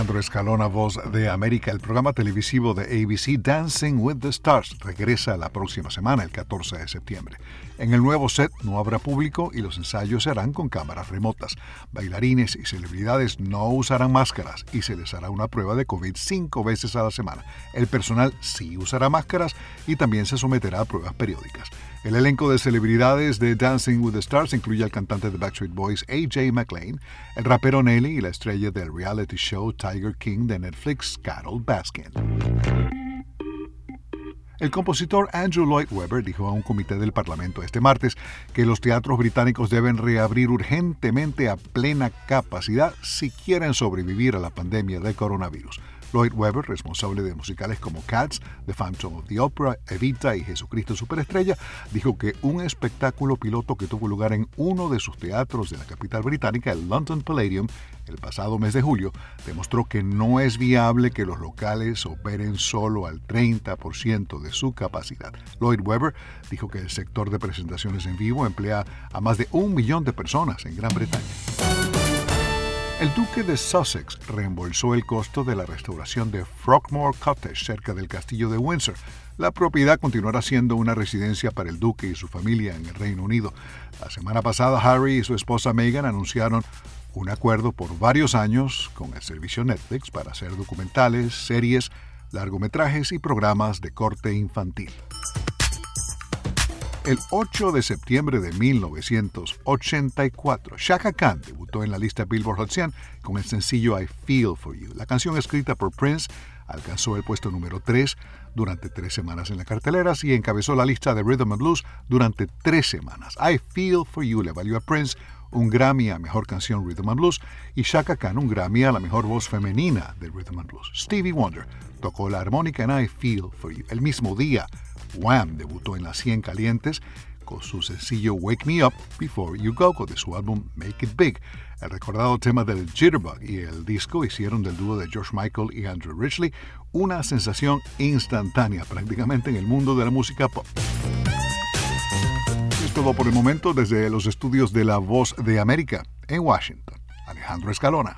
Alejandro Escalona, voz de América. El programa televisivo de ABC Dancing with the Stars regresa la próxima semana, el 14 de septiembre. En el nuevo set no habrá público y los ensayos serán con cámaras remotas. Bailarines y celebridades no usarán máscaras y se les hará una prueba de COVID cinco veces a la semana. El personal sí usará máscaras y también se someterá a pruebas periódicas. El elenco de celebridades de Dancing with the Stars incluye al cantante de Backstreet Boys AJ McLean, el rapero Nelly y la estrella del reality show Tiger King de Netflix Carol Baskin. El compositor Andrew Lloyd Webber dijo a un comité del Parlamento este martes que los teatros británicos deben reabrir urgentemente a plena capacidad si quieren sobrevivir a la pandemia del coronavirus. Lloyd Webber, responsable de musicales como Cats, The Phantom of the Opera, Evita y Jesucristo Superestrella, dijo que un espectáculo piloto que tuvo lugar en uno de sus teatros de la capital británica, el London Palladium, el pasado mes de julio, demostró que no es viable que los locales operen solo al 30% de su capacidad. Lloyd Webber dijo que el sector de presentaciones en vivo emplea a más de un millón de personas en Gran Bretaña. El duque de Sussex reembolsó el costo de la restauración de Frogmore Cottage cerca del castillo de Windsor. La propiedad continuará siendo una residencia para el duque y su familia en el Reino Unido. La semana pasada, Harry y su esposa Meghan anunciaron un acuerdo por varios años con el servicio Netflix para hacer documentales, series, largometrajes y programas de corte infantil. El 8 de septiembre de 1984, Shaka Khan debutó en la lista Billboard Hot 100 con el sencillo I Feel For You. La canción escrita por Prince alcanzó el puesto número 3 durante tres semanas en la cartelera y encabezó la lista de Rhythm and Blues durante tres semanas. I Feel For You le valió a Prince un Grammy a Mejor Canción Rhythm and Blues y Shaka Khan un Grammy a la Mejor Voz Femenina de Rhythm and Blues. Stevie Wonder tocó la armónica en I Feel For You. El mismo día, Wham debutó en las 100 calientes con su sencillo Wake Me Up Before You Go de su álbum Make It Big. El recordado tema del Jitterbug y el disco hicieron del dúo de George Michael y Andrew Ridgely una sensación instantánea prácticamente en el mundo de la música pop. Todo por el momento desde los estudios de La Voz de América en Washington. Alejandro Escalona.